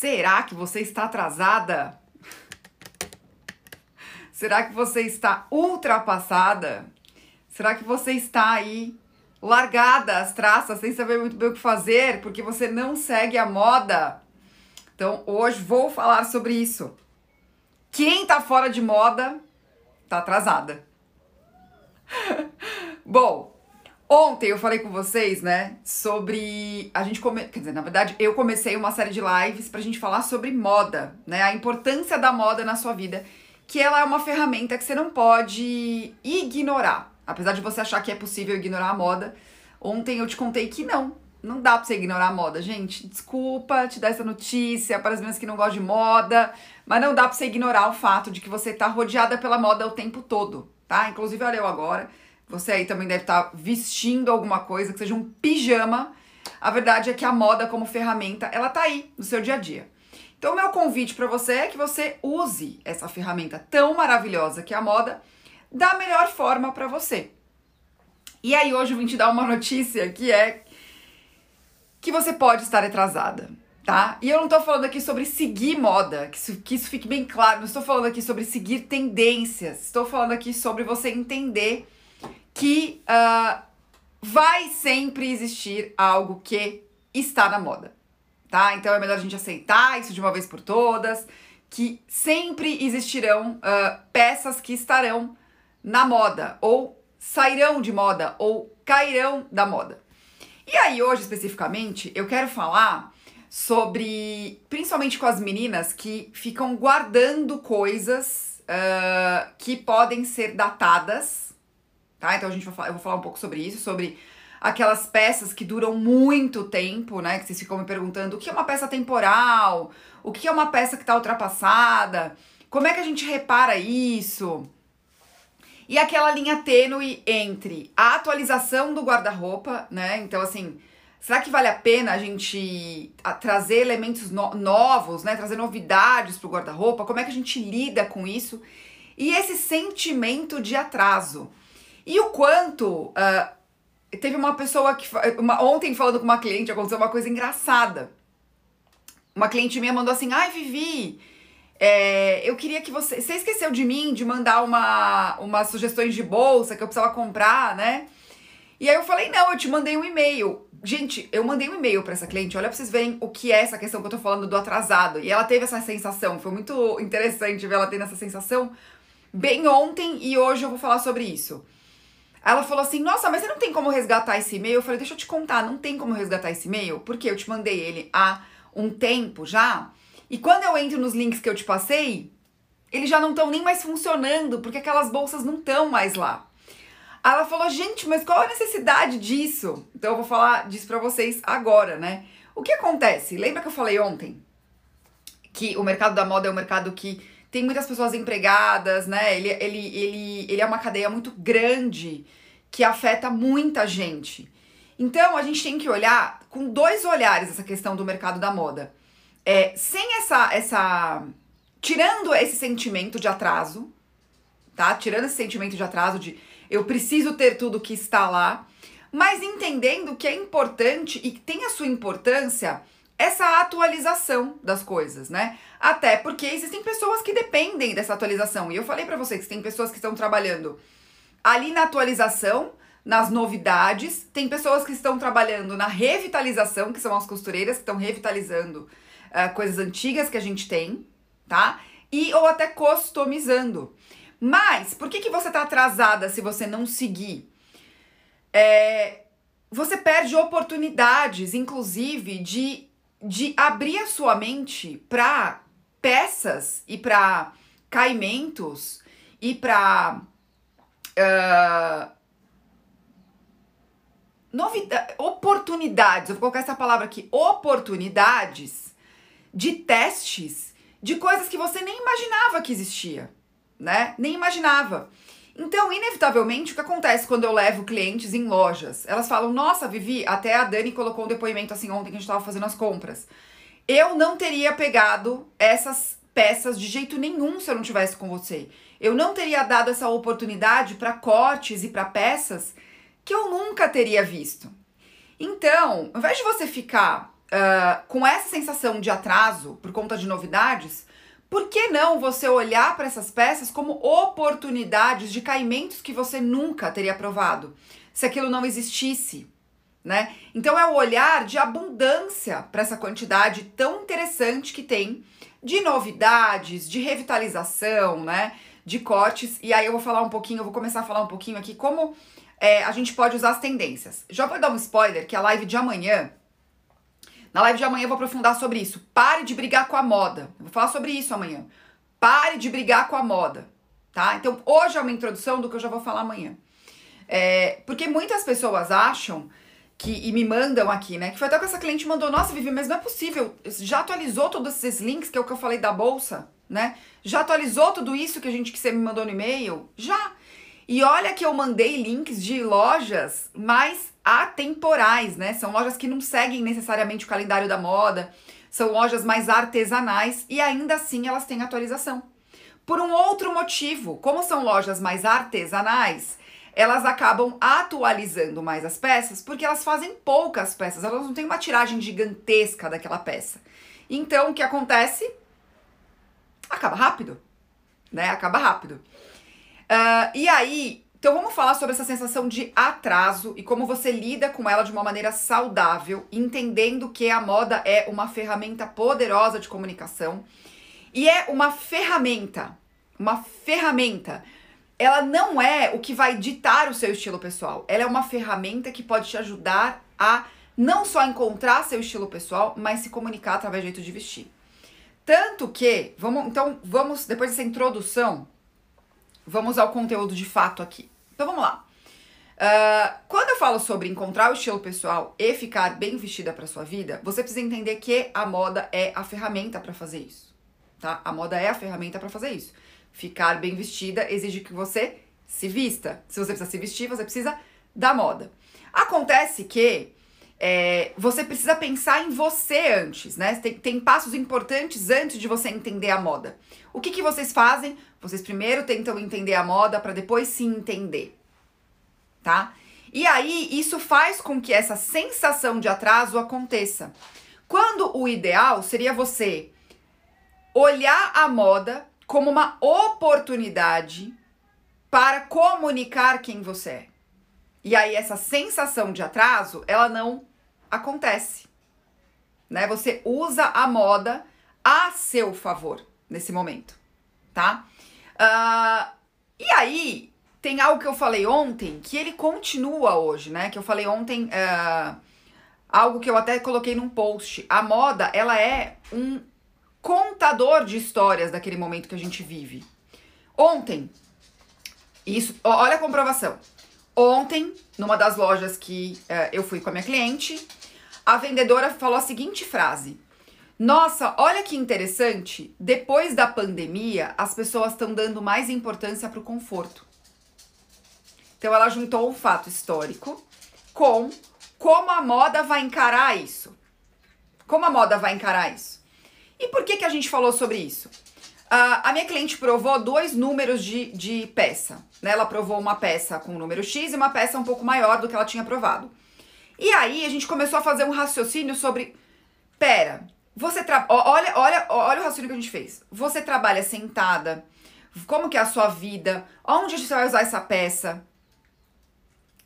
Será que você está atrasada? Será que você está ultrapassada? Será que você está aí largada as traças sem saber muito bem o que fazer porque você não segue a moda? Então, hoje vou falar sobre isso. Quem tá fora de moda tá atrasada. Bom, Ontem eu falei com vocês, né, sobre a gente come... quer dizer, na verdade, eu comecei uma série de lives pra gente falar sobre moda, né, a importância da moda na sua vida, que ela é uma ferramenta que você não pode ignorar. Apesar de você achar que é possível ignorar a moda, ontem eu te contei que não, não dá pra você ignorar a moda, gente. Desculpa te dar essa notícia para as meninas que não gostam de moda, mas não dá pra você ignorar o fato de que você tá rodeada pela moda o tempo todo, tá? Inclusive, olha eu agora você aí também deve estar tá vestindo alguma coisa que seja um pijama. A verdade é que a moda como ferramenta, ela tá aí no seu dia a dia. Então, meu convite para você é que você use essa ferramenta tão maravilhosa que é a moda da melhor forma para você. E aí hoje eu vim te dar uma notícia que é que você pode estar atrasada, tá? E eu não tô falando aqui sobre seguir moda, que isso, que isso fique bem claro, não estou falando aqui sobre seguir tendências, estou falando aqui sobre você entender que uh, vai sempre existir algo que está na moda, tá? Então é melhor a gente aceitar isso de uma vez por todas, que sempre existirão uh, peças que estarão na moda, ou sairão de moda, ou cairão da moda. E aí, hoje especificamente, eu quero falar sobre, principalmente com as meninas que ficam guardando coisas uh, que podem ser datadas tá? Então a gente vai eu vou falar um pouco sobre isso, sobre aquelas peças que duram muito tempo, né? Que vocês ficam me perguntando o que é uma peça temporal, o que é uma peça que está ultrapassada, como é que a gente repara isso? E aquela linha tênue entre a atualização do guarda-roupa, né? Então, assim, será que vale a pena a gente trazer elementos no novos, né? Trazer novidades para o guarda-roupa? Como é que a gente lida com isso? E esse sentimento de atraso. E o quanto. Uh, teve uma pessoa que. Uma, ontem, falando com uma cliente, aconteceu uma coisa engraçada. Uma cliente minha mandou assim: Ai, Vivi, é, eu queria que você. Você esqueceu de mim, de mandar uma, umas sugestões de bolsa que eu precisava comprar, né? E aí eu falei: Não, eu te mandei um e-mail. Gente, eu mandei um e-mail para essa cliente. Olha pra vocês verem o que é essa questão que eu tô falando do atrasado. E ela teve essa sensação. Foi muito interessante ver ela tendo essa sensação bem ontem e hoje eu vou falar sobre isso. Ela falou assim: Nossa, mas você não tem como resgatar esse e-mail? Eu falei: Deixa eu te contar, não tem como resgatar esse e-mail, porque eu te mandei ele há um tempo já. E quando eu entro nos links que eu te passei, eles já não estão nem mais funcionando, porque aquelas bolsas não estão mais lá. Ela falou: Gente, mas qual a necessidade disso? Então eu vou falar disso pra vocês agora, né? O que acontece? Lembra que eu falei ontem que o mercado da moda é um mercado que tem muitas pessoas empregadas, né? Ele, ele, ele, ele é uma cadeia muito grande que afeta muita gente. Então a gente tem que olhar com dois olhares essa questão do mercado da moda. É, sem essa, essa. Tirando esse sentimento de atraso, tá? Tirando esse sentimento de atraso de eu preciso ter tudo que está lá, mas entendendo que é importante e tem a sua importância essa atualização das coisas, né? Até porque existem pessoas que dependem dessa atualização. E eu falei para vocês que tem pessoas que estão trabalhando ali na atualização, nas novidades, tem pessoas que estão trabalhando na revitalização, que são as costureiras que estão revitalizando uh, coisas antigas que a gente tem, tá? E ou até customizando. Mas por que, que você tá atrasada se você não seguir? É, você perde oportunidades, inclusive, de de abrir a sua mente para peças e para caimentos e para uh, novidade, oportunidades, eu vou colocar essa palavra aqui, oportunidades de testes de coisas que você nem imaginava que existia, né? Nem imaginava. Então, inevitavelmente, o que acontece quando eu levo clientes em lojas? Elas falam: Nossa, Vivi, até a Dani colocou um depoimento assim ontem que a gente estava fazendo as compras. Eu não teria pegado essas peças de jeito nenhum se eu não tivesse com você. Eu não teria dado essa oportunidade para cortes e para peças que eu nunca teria visto. Então, ao invés de você ficar uh, com essa sensação de atraso por conta de novidades, por que não você olhar para essas peças como oportunidades de caimentos que você nunca teria provado, se aquilo não existisse? Né? Então é o olhar de abundância para essa quantidade tão interessante que tem de novidades, de revitalização, né? De cortes. E aí eu vou falar um pouquinho, eu vou começar a falar um pouquinho aqui como é, a gente pode usar as tendências. Já vou dar um spoiler que a live de amanhã. Na live de amanhã eu vou aprofundar sobre isso. Pare de brigar com a moda. Eu vou falar sobre isso amanhã. Pare de brigar com a moda, tá? Então hoje é uma introdução do que eu já vou falar amanhã. É, porque muitas pessoas acham que e me mandam aqui, né? Que foi até que essa cliente mandou, nossa, Vivi, mas não é possível. Já atualizou todos esses links, que é o que eu falei da bolsa, né? Já atualizou tudo isso que a gente que você me mandou no e-mail? Já. E olha que eu mandei links de lojas mais atemporais, né? São lojas que não seguem necessariamente o calendário da moda, são lojas mais artesanais e ainda assim elas têm atualização. Por um outro motivo, como são lojas mais artesanais, elas acabam atualizando mais as peças porque elas fazem poucas peças, elas não têm uma tiragem gigantesca daquela peça. Então, o que acontece? Acaba rápido, né? Acaba rápido. Uh, e aí, então vamos falar sobre essa sensação de atraso e como você lida com ela de uma maneira saudável, entendendo que a moda é uma ferramenta poderosa de comunicação e é uma ferramenta, uma ferramenta ela não é o que vai ditar o seu estilo pessoal. Ela é uma ferramenta que pode te ajudar a não só encontrar seu estilo pessoal, mas se comunicar através do jeito de vestir. Tanto que, vamos, então, vamos, depois dessa introdução, vamos ao conteúdo de fato aqui. Então vamos lá. Uh, quando eu falo sobre encontrar o estilo pessoal e ficar bem vestida para sua vida, você precisa entender que a moda é a ferramenta para fazer isso, tá? A moda é a ferramenta para fazer isso. Ficar bem vestida exige que você se vista. Se você precisa se vestir, você precisa da moda. Acontece que é, você precisa pensar em você antes, né? Tem, tem passos importantes antes de você entender a moda. O que, que vocês fazem? Vocês primeiro tentam entender a moda para depois se entender, tá? E aí, isso faz com que essa sensação de atraso aconteça. Quando o ideal seria você olhar a moda como uma oportunidade para comunicar quem você é. E aí essa sensação de atraso, ela não acontece. Né? Você usa a moda a seu favor nesse momento, tá? Uh, e aí tem algo que eu falei ontem que ele continua hoje, né? Que eu falei ontem uh, algo que eu até coloquei num post. A moda, ela é um contador de histórias daquele momento que a gente vive. Ontem, isso, olha a comprovação. Ontem, numa das lojas que uh, eu fui com a minha cliente, a vendedora falou a seguinte frase: Nossa, olha que interessante, depois da pandemia, as pessoas estão dando mais importância para o conforto. Então, ela juntou um fato histórico com como a moda vai encarar isso. Como a moda vai encarar isso? E por que, que a gente falou sobre isso? Uh, a minha cliente provou dois números de, de peça. Né? Ela provou uma peça com o número X e uma peça um pouco maior do que ela tinha provado. E aí a gente começou a fazer um raciocínio sobre. Pera, você tra... olha, olha, olha o raciocínio que a gente fez. Você trabalha sentada. Como que é a sua vida? Onde você vai usar essa peça?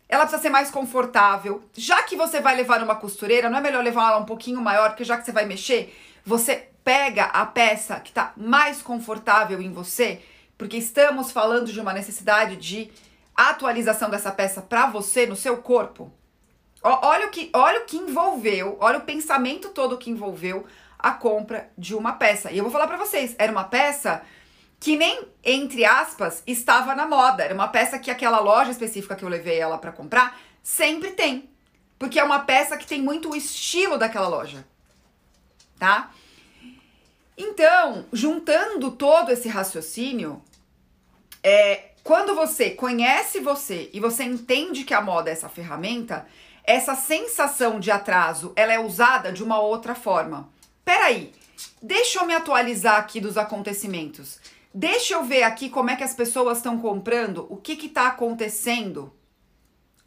Ela precisa ser mais confortável. Já que você vai levar numa costureira, não é melhor levar ela um pouquinho maior, porque já que você vai mexer, você pega a peça que está mais confortável em você, porque estamos falando de uma necessidade de atualização dessa peça para você no seu corpo. Olha o que, olha o que envolveu, olha o pensamento todo que envolveu a compra de uma peça. E eu vou falar para vocês, era uma peça que nem entre aspas estava na moda, era uma peça que aquela loja específica que eu levei ela para comprar sempre tem, porque é uma peça que tem muito o estilo daquela loja. Tá? Então, juntando todo esse raciocínio, é, quando você conhece você e você entende que a moda é essa ferramenta, essa sensação de atraso ela é usada de uma outra forma. Peraí, deixa eu me atualizar aqui dos acontecimentos. Deixa eu ver aqui como é que as pessoas estão comprando, o que está acontecendo.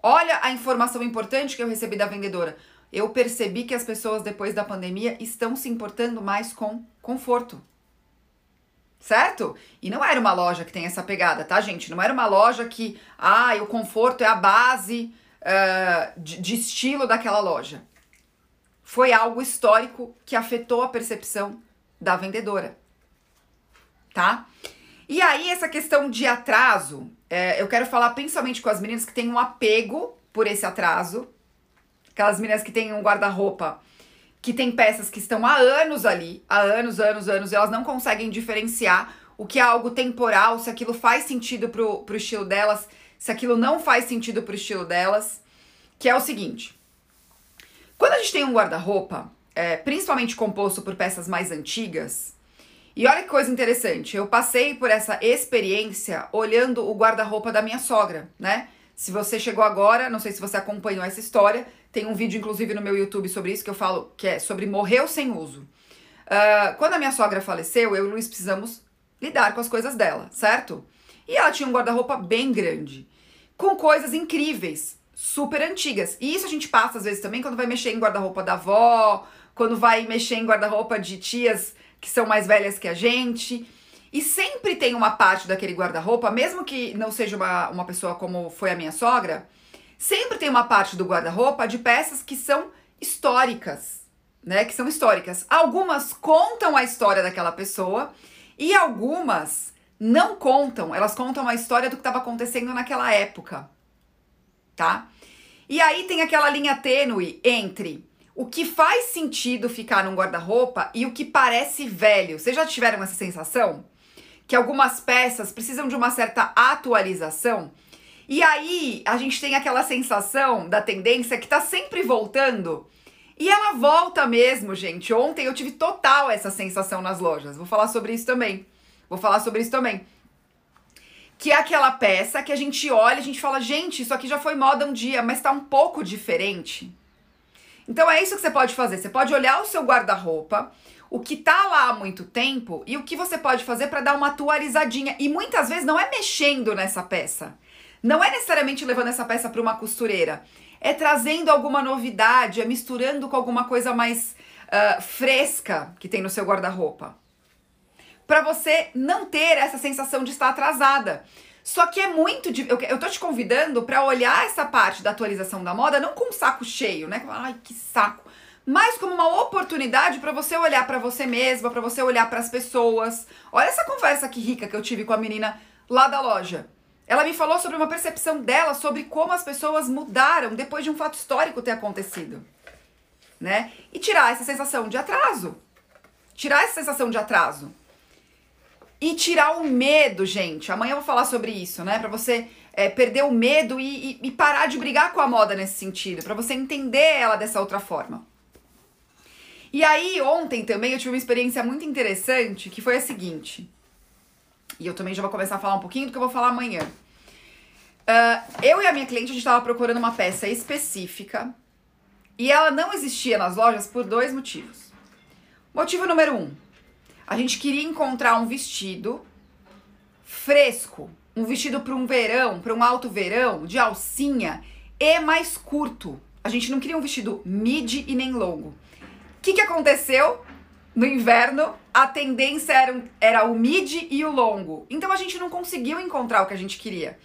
Olha a informação importante que eu recebi da vendedora. eu percebi que as pessoas depois da pandemia estão se importando mais com conforto. Certo? E não era uma loja que tem essa pegada, tá, gente? Não era uma loja que, ah, o conforto é a base uh, de, de estilo daquela loja. Foi algo histórico que afetou a percepção da vendedora, tá? E aí, essa questão de atraso, é, eu quero falar principalmente com as meninas que têm um apego por esse atraso, aquelas meninas que têm um guarda-roupa que tem peças que estão há anos ali, há anos, anos, anos, e elas não conseguem diferenciar o que é algo temporal, se aquilo faz sentido pro, pro estilo delas, se aquilo não faz sentido pro estilo delas, que é o seguinte. Quando a gente tem um guarda-roupa, é, principalmente composto por peças mais antigas, e olha que coisa interessante, eu passei por essa experiência olhando o guarda-roupa da minha sogra, né? Se você chegou agora, não sei se você acompanhou essa história, tem um vídeo inclusive no meu YouTube sobre isso que eu falo que é sobre morreu sem uso. Uh, quando a minha sogra faleceu, eu e o Luiz precisamos lidar com as coisas dela, certo? E ela tinha um guarda-roupa bem grande, com coisas incríveis, super antigas. E isso a gente passa às vezes também quando vai mexer em guarda-roupa da avó, quando vai mexer em guarda-roupa de tias que são mais velhas que a gente. E sempre tem uma parte daquele guarda-roupa, mesmo que não seja uma, uma pessoa como foi a minha sogra, sempre tem uma parte do guarda-roupa de peças que são históricas, né? Que são históricas. Algumas contam a história daquela pessoa e algumas não contam, elas contam a história do que estava acontecendo naquela época, tá? E aí tem aquela linha tênue entre o que faz sentido ficar num guarda-roupa e o que parece velho. Vocês já tiveram essa sensação? Que algumas peças precisam de uma certa atualização? E aí a gente tem aquela sensação da tendência que tá sempre voltando. E ela volta mesmo, gente. Ontem eu tive total essa sensação nas lojas. Vou falar sobre isso também. Vou falar sobre isso também. Que é aquela peça que a gente olha a gente fala, gente, isso aqui já foi moda um dia, mas tá um pouco diferente. Então é isso que você pode fazer. Você pode olhar o seu guarda-roupa, o que tá lá há muito tempo e o que você pode fazer para dar uma atualizadinha. E muitas vezes não é mexendo nessa peça. Não é necessariamente levando essa peça para uma costureira. É trazendo alguma novidade, é misturando com alguma coisa mais uh, fresca que tem no seu guarda-roupa. Para você não ter essa sensação de estar atrasada. Só que é muito. Eu, eu tô te convidando para olhar essa parte da atualização da moda não com saco cheio, né? Ai, que saco. Mas como uma oportunidade para você olhar para você mesma, para você olhar para as pessoas. Olha essa conversa que rica que eu tive com a menina lá da loja. Ela me falou sobre uma percepção dela sobre como as pessoas mudaram depois de um fato histórico ter acontecido, né? E tirar essa sensação de atraso. Tirar essa sensação de atraso. E tirar o medo, gente. Amanhã eu vou falar sobre isso, né? Pra você é, perder o medo e, e, e parar de brigar com a moda nesse sentido. para você entender ela dessa outra forma. E aí, ontem também eu tive uma experiência muito interessante que foi a seguinte. E eu também já vou começar a falar um pouquinho do que eu vou falar amanhã. Uh, eu e a minha cliente, a gente estava procurando uma peça específica e ela não existia nas lojas por dois motivos. Motivo número um, a gente queria encontrar um vestido fresco, um vestido para um verão, para um alto verão, de alcinha e mais curto. A gente não queria um vestido midi e nem longo. O que, que aconteceu? No inverno, a tendência era, era o midi e o longo. Então a gente não conseguiu encontrar o que a gente queria.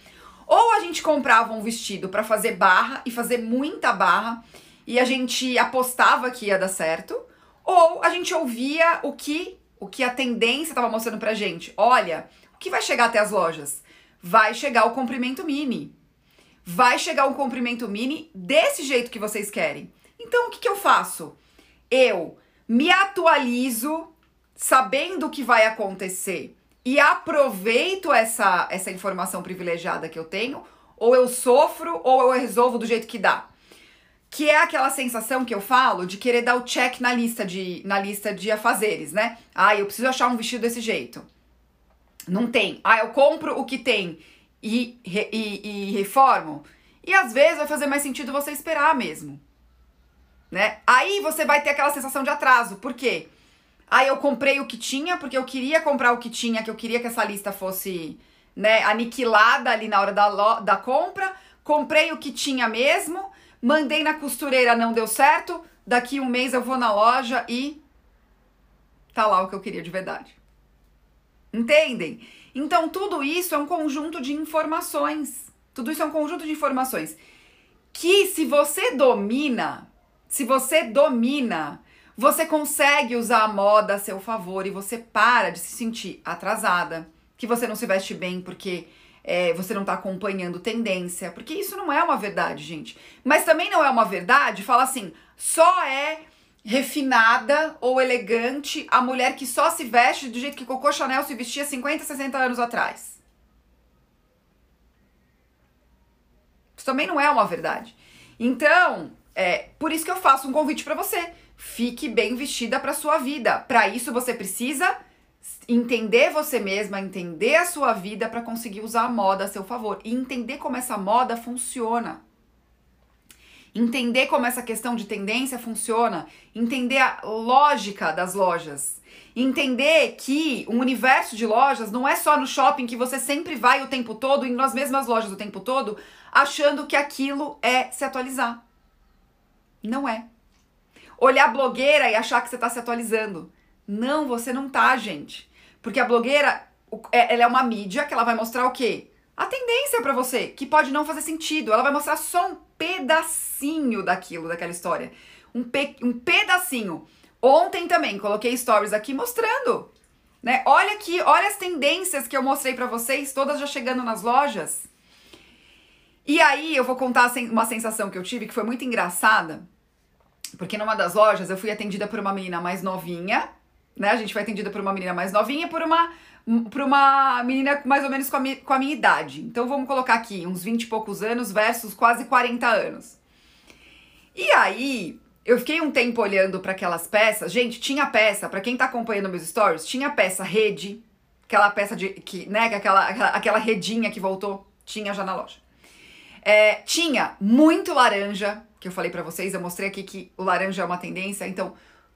Ou a gente comprava um vestido para fazer barra e fazer muita barra e a gente apostava que ia dar certo, ou a gente ouvia o que o que a tendência estava mostrando pra gente. Olha, o que vai chegar até as lojas? Vai chegar o comprimento mini. Vai chegar um comprimento mini desse jeito que vocês querem. Então, o que, que eu faço? Eu me atualizo sabendo o que vai acontecer e aproveito essa, essa informação privilegiada que eu tenho, ou eu sofro ou eu resolvo do jeito que dá. Que é aquela sensação que eu falo de querer dar o check na lista de, na lista de afazeres, né? Ah, eu preciso achar um vestido desse jeito. Não tem. Ah, eu compro o que tem e, e, e reformo. E às vezes vai fazer mais sentido você esperar mesmo. Né? Aí você vai ter aquela sensação de atraso. Por quê? Aí eu comprei o que tinha, porque eu queria comprar o que tinha, que eu queria que essa lista fosse né, aniquilada ali na hora da, da compra. Comprei o que tinha mesmo, mandei na costureira, não deu certo, daqui um mês eu vou na loja e tá lá o que eu queria de verdade. Entendem? Então tudo isso é um conjunto de informações. Tudo isso é um conjunto de informações que se você domina, se você domina, você consegue usar a moda a seu favor e você para de se sentir atrasada, que você não se veste bem porque é, você não está acompanhando tendência, porque isso não é uma verdade, gente. Mas também não é uma verdade falar assim, só é refinada ou elegante a mulher que só se veste do jeito que Coco Chanel se vestia 50, 60 anos atrás. Isso também não é uma verdade. Então, é por isso que eu faço um convite para você. Fique bem vestida para sua vida. Para isso você precisa entender você mesma, entender a sua vida para conseguir usar a moda a seu favor e entender como essa moda funciona. Entender como essa questão de tendência funciona, entender a lógica das lojas, entender que o universo de lojas não é só no shopping que você sempre vai o tempo todo, indo nas mesmas lojas o tempo todo, achando que aquilo é se atualizar. Não é. Olhar blogueira e achar que você está se atualizando. Não, você não tá, gente. Porque a blogueira, é, ela é uma mídia que ela vai mostrar o quê? A tendência para você, que pode não fazer sentido. Ela vai mostrar só um pedacinho daquilo, daquela história. Um, pe um pedacinho. Ontem também coloquei stories aqui mostrando, né? Olha aqui, olha as tendências que eu mostrei para vocês, todas já chegando nas lojas. E aí eu vou contar uma sensação que eu tive que foi muito engraçada, porque numa das lojas eu fui atendida por uma menina mais novinha, né? A gente foi atendida por uma menina mais novinha e por uma, por uma menina mais ou menos com a, mi, com a minha idade. Então vamos colocar aqui uns 20 e poucos anos versus quase 40 anos. E aí, eu fiquei um tempo olhando para aquelas peças. Gente, tinha peça, para quem tá acompanhando meus stories, tinha peça rede, aquela peça de que, né, aquela aquela, aquela redinha que voltou, tinha já na loja. É, tinha muito laranja, que eu falei para vocês, eu mostrei aqui que o laranja é uma tendência, então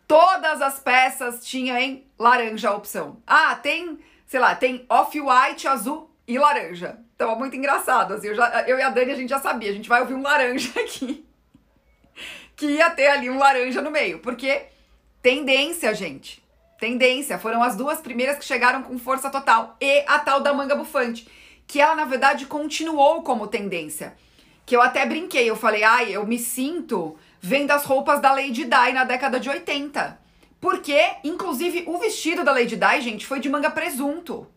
Todas as peças tinham em laranja a opção. Ah, tem, sei lá, tem off-white, azul e laranja. Então muito engraçado, assim, eu, já, eu e a Dani a gente já sabia, a gente vai ouvir um laranja aqui. Que ia ter ali um laranja no meio, porque tendência, gente. Tendência, foram as duas primeiras que chegaram com força total. E a tal da manga bufante, que ela na verdade continuou como tendência. Que eu até brinquei, eu falei, ai, eu me sinto vem das roupas da Lady Di na década de 80. Porque, inclusive, o vestido da Lady Di, gente, foi de manga presunto.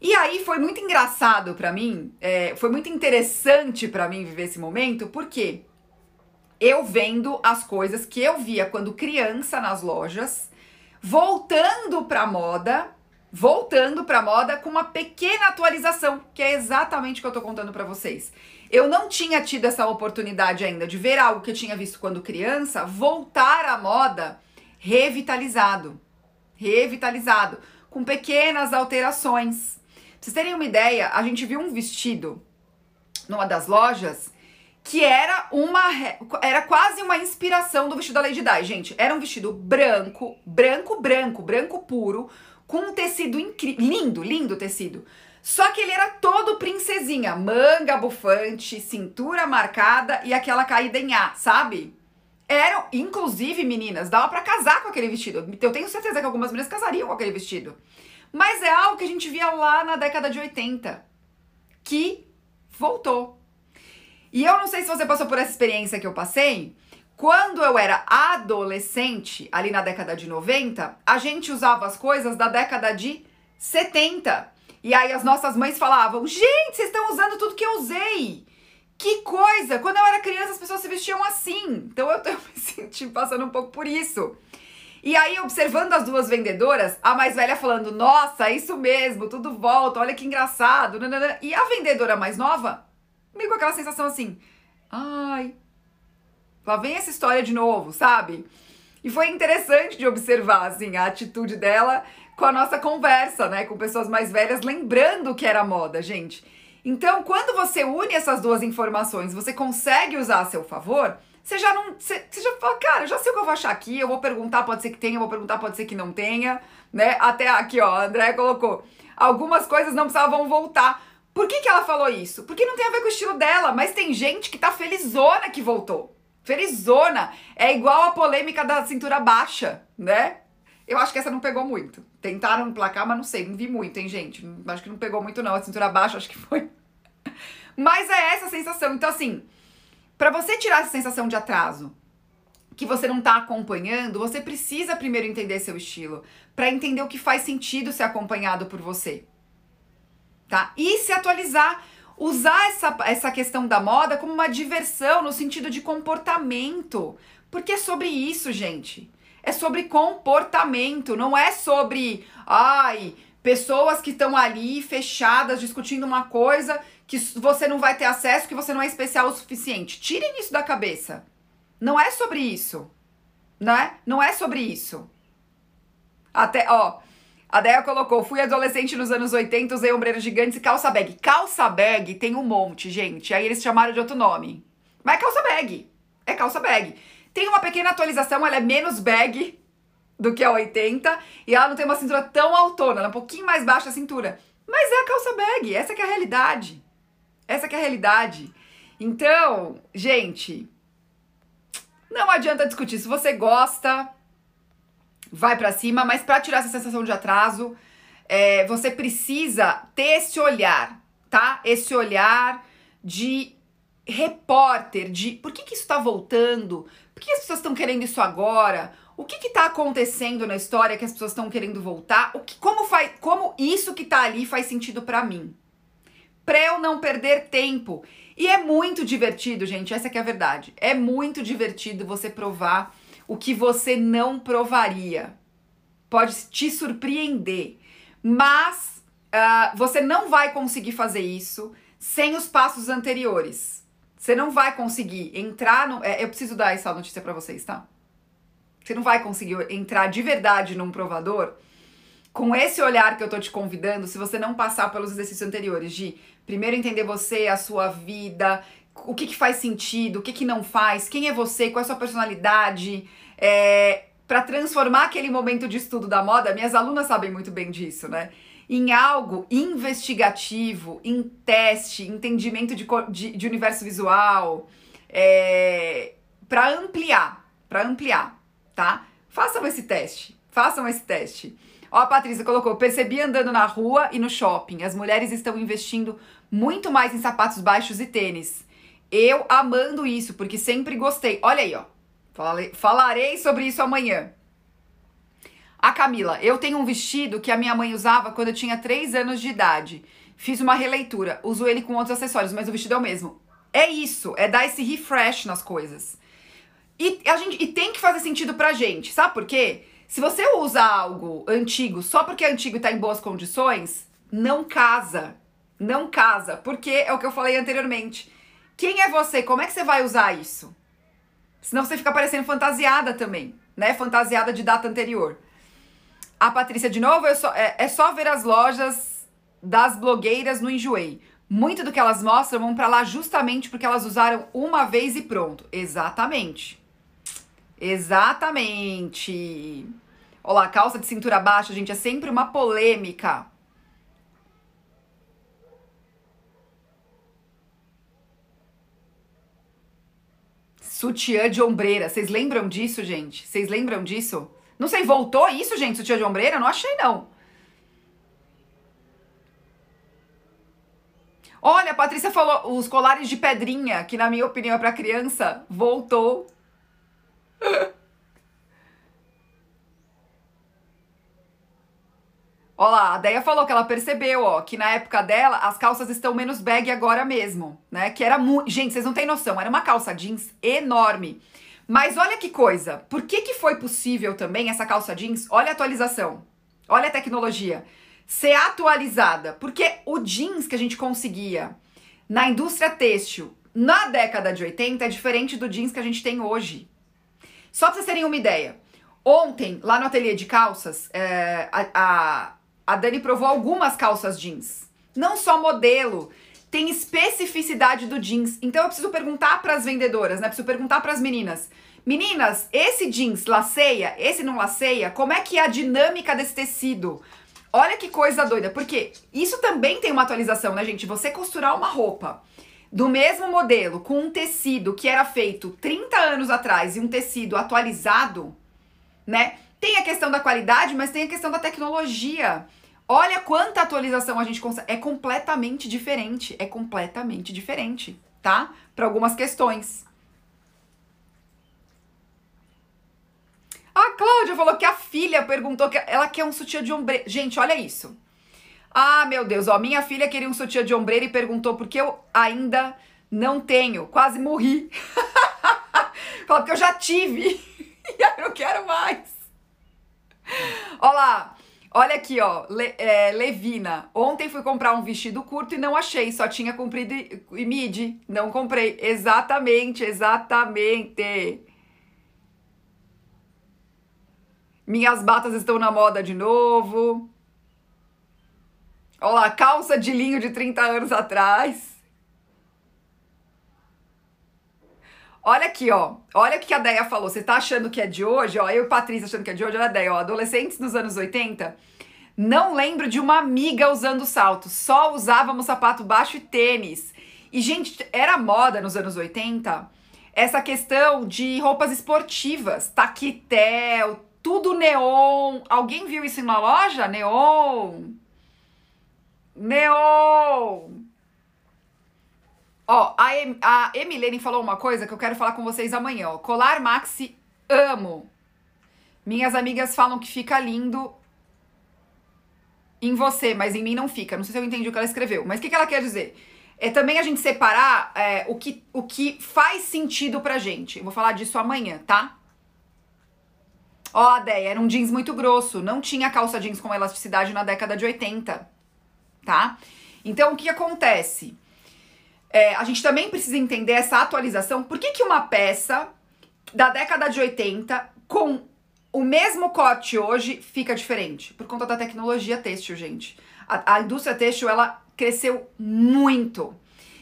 E aí foi muito engraçado para mim, é, foi muito interessante para mim viver esse momento, porque eu vendo as coisas que eu via quando criança nas lojas, voltando pra moda, voltando pra moda com uma pequena atualização, que é exatamente o que eu tô contando para vocês. Eu não tinha tido essa oportunidade ainda de ver algo que eu tinha visto quando criança voltar à moda revitalizado. Revitalizado, com pequenas alterações. Pra vocês terem uma ideia, a gente viu um vestido numa das lojas que era uma era quase uma inspiração do vestido da Lady Di, gente. Era um vestido branco, branco, branco, branco puro, com um tecido incrível, lindo, lindo tecido. Só que ele era todo princesinha, manga bufante, cintura marcada e aquela caída em A, sabe? Eram, inclusive, meninas, dava para casar com aquele vestido. Eu tenho certeza que algumas meninas casariam com aquele vestido. Mas é algo que a gente via lá na década de 80, que voltou. E eu não sei se você passou por essa experiência que eu passei. Quando eu era adolescente, ali na década de 90, a gente usava as coisas da década de 70. E aí as nossas mães falavam: gente, vocês estão usando tudo que eu usei. Que coisa! Quando eu era criança, as pessoas se vestiam assim. Então eu tô me sentindo passando um pouco por isso. E aí, observando as duas vendedoras, a mais velha falando: Nossa, isso mesmo, tudo volta, olha que engraçado. E a vendedora mais nova, meio com aquela sensação assim: Ai, lá vem essa história de novo, sabe? E foi interessante de observar, assim, a atitude dela com a nossa conversa, né? Com pessoas mais velhas, lembrando que era moda, gente. Então, quando você une essas duas informações, você consegue usar a seu favor, você já não. Você, você já fala, cara, eu já sei o que eu vou achar aqui, eu vou perguntar, pode ser que tenha, eu vou perguntar, pode ser que não tenha, né? Até aqui, ó, a André colocou. Algumas coisas não precisavam voltar. Por que, que ela falou isso? Porque não tem a ver com o estilo dela, mas tem gente que tá felizona que voltou. Felizona. É igual a polêmica da cintura baixa, né? Eu acho que essa não pegou muito. Tentaram emplacar, mas não sei, não vi muito, hein, gente? Acho que não pegou muito, não. A cintura baixa, acho que foi. Mas é essa a sensação. Então, assim, para você tirar essa sensação de atraso, que você não tá acompanhando, você precisa primeiro entender seu estilo, para entender o que faz sentido ser acompanhado por você. Tá? E se atualizar, usar essa, essa questão da moda como uma diversão no sentido de comportamento, porque é sobre isso, gente. É sobre comportamento, não é sobre, ai, pessoas que estão ali fechadas discutindo uma coisa que você não vai ter acesso, que você não é especial o suficiente. Tirem isso da cabeça. Não é sobre isso. Né? Não é sobre isso. Até, ó, a Deia colocou, fui adolescente nos anos 80, usei ombreiros gigantes e calça bag. Calça bag tem um monte, gente. Aí eles chamaram de outro nome. Mas é calça bag. É calça bag. Tem uma pequena atualização, ela é menos bag do que a 80 e ela não tem uma cintura tão autona, ela é um pouquinho mais baixa a cintura. Mas é a calça bag, essa que é a realidade. Essa que é a realidade. Então, gente, não adianta discutir. Se você gosta, vai para cima, mas para tirar essa sensação de atraso, é, você precisa ter esse olhar, tá? Esse olhar de repórter, de por que, que isso tá voltando? Por que as pessoas estão querendo isso agora? O que está acontecendo na história que as pessoas estão querendo voltar? O que, como, faz, como isso que está ali faz sentido para mim? Pra eu não perder tempo. E é muito divertido, gente, essa é a verdade. É muito divertido você provar o que você não provaria. Pode te surpreender. Mas uh, você não vai conseguir fazer isso sem os passos anteriores. Você não vai conseguir entrar no. É, eu preciso dar essa notícia para vocês, tá? Você não vai conseguir entrar de verdade num provador com esse olhar que eu tô te convidando, se você não passar pelos exercícios anteriores de primeiro entender você, a sua vida, o que, que faz sentido, o que, que não faz, quem é você, qual é a sua personalidade, é, para transformar aquele momento de estudo da moda, minhas alunas sabem muito bem disso, né? Em algo investigativo, em teste, entendimento de, de, de universo visual, é, para ampliar, para ampliar, tá? Façam esse teste, façam esse teste. Ó, a Patrícia colocou: percebi andando na rua e no shopping. As mulheres estão investindo muito mais em sapatos baixos e tênis. Eu amando isso, porque sempre gostei. Olha aí, ó. Falei, falarei sobre isso amanhã. A Camila, eu tenho um vestido que a minha mãe usava quando eu tinha 3 anos de idade. Fiz uma releitura, uso ele com outros acessórios, mas o vestido é o mesmo. É isso, é dar esse refresh nas coisas. E, a gente, e tem que fazer sentido pra gente, sabe por quê? Se você usa algo antigo só porque é antigo e tá em boas condições, não casa. Não casa. Porque é o que eu falei anteriormente. Quem é você? Como é que você vai usar isso? Senão você fica parecendo fantasiada também, né? Fantasiada de data anterior. A Patrícia, de novo, só, é, é só ver as lojas das blogueiras no Enjoei. Muito do que elas mostram vão para lá justamente porque elas usaram uma vez e pronto. Exatamente. Exatamente. Olá, calça de cintura baixa, gente, é sempre uma polêmica. Sutiã de ombreira. Vocês lembram disso, gente? Vocês lembram disso? Não sei, voltou isso, gente? Sutiã de ombreira? Não achei, não. Olha, a Patrícia falou os colares de pedrinha, que na minha opinião é para criança, voltou. Olha lá, a Deia falou que ela percebeu, ó, que na época dela as calças estão menos bag agora mesmo, né? Que era muito. Gente, vocês não têm noção, era uma calça jeans enorme. Mas olha que coisa, por que, que foi possível também essa calça jeans? Olha a atualização, olha a tecnologia. Ser atualizada, porque o jeans que a gente conseguia na indústria têxtil na década de 80 é diferente do jeans que a gente tem hoje. Só pra vocês terem uma ideia. Ontem, lá no ateliê de calças, é, a, a, a Dani provou algumas calças jeans. Não só modelo, tem especificidade do jeans. Então eu preciso perguntar para as vendedoras, né? Preciso perguntar para as meninas. Meninas, esse jeans laceia, esse não laceia? Como é que é a dinâmica desse tecido? Olha que coisa doida, porque isso também tem uma atualização, né, gente? Você costurar uma roupa do mesmo modelo com um tecido que era feito 30 anos atrás e um tecido atualizado, né? Tem a questão da qualidade, mas tem a questão da tecnologia. Olha quanta atualização a gente consegue. É completamente diferente. É completamente diferente, tá? Para algumas questões. A Cláudia falou que a filha perguntou que ela quer um sutiã de ombreira. Gente, olha isso. Ah, meu Deus, ó, minha filha queria um sutiã de ombreira e perguntou por que eu ainda não tenho. Quase morri. Falou que eu já tive e eu não quero mais. Olha lá. Olha aqui, ó, Le, é, Levina. Ontem fui comprar um vestido curto e não achei, só tinha comprido e, e midi. Não comprei. Exatamente, exatamente. Minhas batas estão na moda de novo. Olha lá, calça de linho de 30 anos atrás. Olha aqui, ó. Olha o que a Deia falou. Você tá achando que é de hoje, ó. Eu e Patrícia achando que é de hoje. Olha a Deia, ó. Adolescentes dos anos 80. Não lembro de uma amiga usando salto. Só usávamos sapato baixo e tênis. E, gente, era moda nos anos 80 essa questão de roupas esportivas. Taquetel, tudo neon. Alguém viu isso na loja? Neon. Neon. Ó, a, em, a Emilene falou uma coisa que eu quero falar com vocês amanhã, ó. Colar maxi, amo. Minhas amigas falam que fica lindo em você, mas em mim não fica. Não sei se eu entendi o que ela escreveu. Mas o que, que ela quer dizer? É também a gente separar é, o, que, o que faz sentido pra gente. Eu vou falar disso amanhã, tá? Ó, a ideia era um jeans muito grosso. Não tinha calça jeans com elasticidade na década de 80, tá? Então, o que acontece? É, a gente também precisa entender essa atualização. Por que, que uma peça da década de 80 com o mesmo corte hoje fica diferente? Por conta da tecnologia têxtil, gente. A, a indústria têxtil, ela cresceu muito.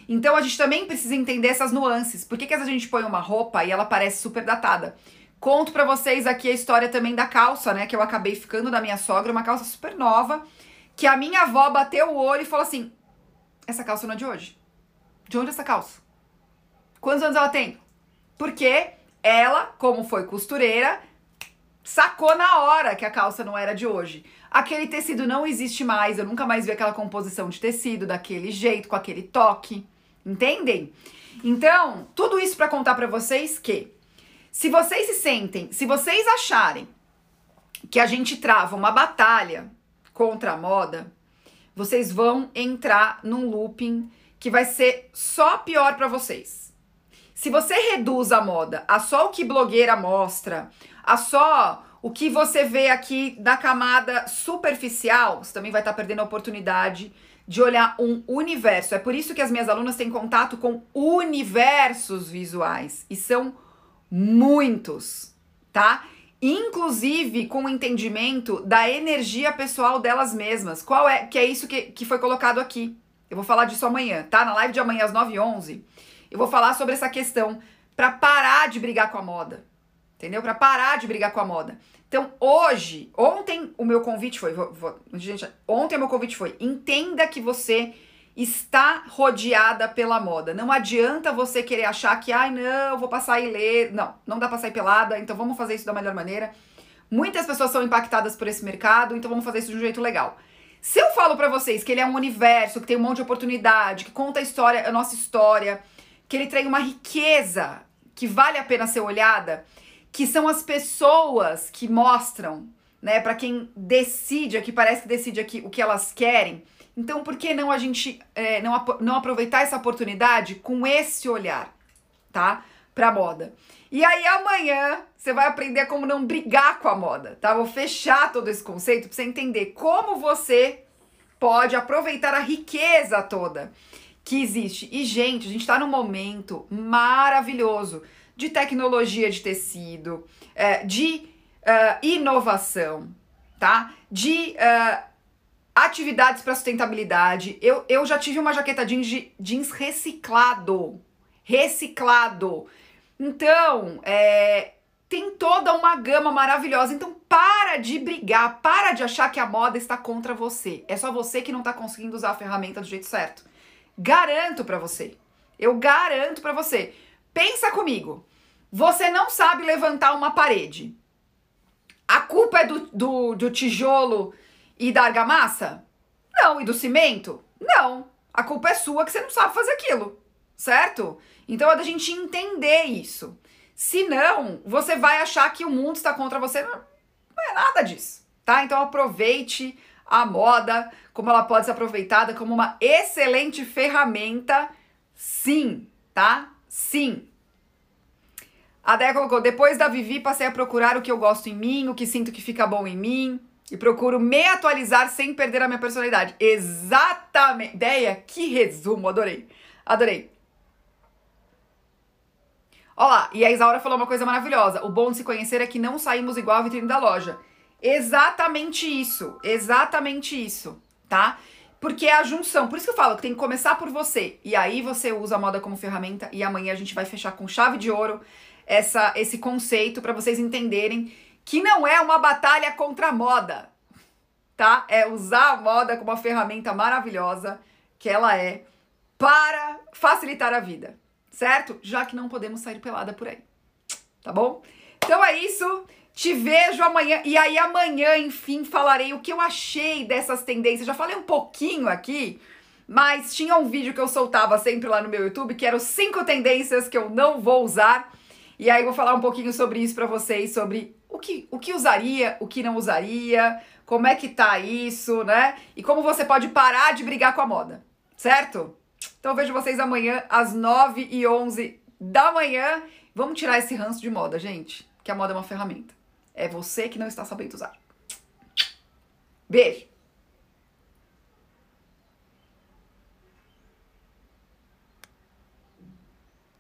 Então a gente também precisa entender essas nuances. Por que, que a gente põe uma roupa e ela parece super datada? Conto para vocês aqui a história também da calça, né? Que eu acabei ficando da minha sogra, uma calça super nova, que a minha avó bateu o olho e falou assim: essa calça não é de hoje. De onde é essa calça? Quantos anos ela tem? Porque ela, como foi costureira, sacou na hora que a calça não era de hoje. Aquele tecido não existe mais, eu nunca mais vi aquela composição de tecido daquele jeito, com aquele toque. Entendem? Então, tudo isso para contar para vocês que se vocês se sentem, se vocês acharem que a gente trava uma batalha contra a moda, vocês vão entrar num looping que vai ser só pior para vocês. Se você reduz a moda a só o que blogueira mostra, a só o que você vê aqui da camada superficial, você também vai estar tá perdendo a oportunidade de olhar um universo. É por isso que as minhas alunas têm contato com universos visuais e são muitos, tá? Inclusive com o entendimento da energia pessoal delas mesmas. Qual é que é isso que, que foi colocado aqui? Eu vou falar disso amanhã, tá? Na live de amanhã às 9h11, eu vou falar sobre essa questão para parar de brigar com a moda. Entendeu? Para parar de brigar com a moda. Então, hoje, ontem o meu convite foi, vou, vou, gente, ontem o meu convite foi, entenda que você está rodeada pela moda. Não adianta você querer achar que, ai, não, vou passar e ler. Não, não dá pra sair pelada, então vamos fazer isso da melhor maneira. Muitas pessoas são impactadas por esse mercado, então vamos fazer isso de um jeito legal. Se eu falo para vocês que ele é um universo, que tem um monte de oportunidade, que conta a história, a nossa história, que ele tem uma riqueza que vale a pena ser olhada, que são as pessoas que mostram, né, para quem decide aqui, parece que decide aqui o que elas querem. Então, por que não a gente é, não, não aproveitar essa oportunidade com esse olhar, tá? Pra moda. E aí amanhã você vai aprender como não brigar com a moda, tá? Vou fechar todo esse conceito para você entender como você pode aproveitar a riqueza toda que existe. E gente, a gente está num momento maravilhoso de tecnologia de tecido, é, de uh, inovação, tá? De uh, atividades para sustentabilidade. Eu, eu já tive uma jaqueta jeans, jeans reciclado. Reciclado. Então, é, tem toda uma gama maravilhosa. Então para de brigar, para de achar que a moda está contra você. É só você que não está conseguindo usar a ferramenta do jeito certo. Garanto para você. Eu garanto para você. Pensa comigo. Você não sabe levantar uma parede. A culpa é do, do, do tijolo e da argamassa? Não. E do cimento? Não. A culpa é sua que você não sabe fazer aquilo. Certo? Então é da gente entender isso. Se não, você vai achar que o mundo está contra você. Não, é nada disso, tá? Então aproveite a moda, como ela pode ser aproveitada como uma excelente ferramenta, sim, tá? Sim. A Déia colocou: depois da Vivi, passei a procurar o que eu gosto em mim, o que sinto que fica bom em mim. E procuro me atualizar sem perder a minha personalidade. Exatamente. Déia, que resumo, adorei. Adorei. Olha lá, e a Isaura falou uma coisa maravilhosa. O bom de se conhecer é que não saímos igual a vitrine da loja. Exatamente isso. Exatamente isso, tá? Porque é a junção. Por isso que eu falo que tem que começar por você. E aí você usa a moda como ferramenta. E amanhã a gente vai fechar com chave de ouro essa, esse conceito para vocês entenderem que não é uma batalha contra a moda, tá? É usar a moda como uma ferramenta maravilhosa que ela é para facilitar a vida certo? Já que não podemos sair pelada por aí. Tá bom? Então é isso. Te vejo amanhã. E aí, amanhã, enfim, falarei o que eu achei dessas tendências. Já falei um pouquinho aqui, mas tinha um vídeo que eu soltava sempre lá no meu YouTube, que eram cinco tendências que eu não vou usar. E aí, vou falar um pouquinho sobre isso para vocês, sobre o que, o que usaria, o que não usaria, como é que tá isso, né? E como você pode parar de brigar com a moda, certo? Então vejo vocês amanhã às 9 e 11 da manhã. Vamos tirar esse ranço de moda, gente. Que a moda é uma ferramenta. É você que não está sabendo usar. Beijo!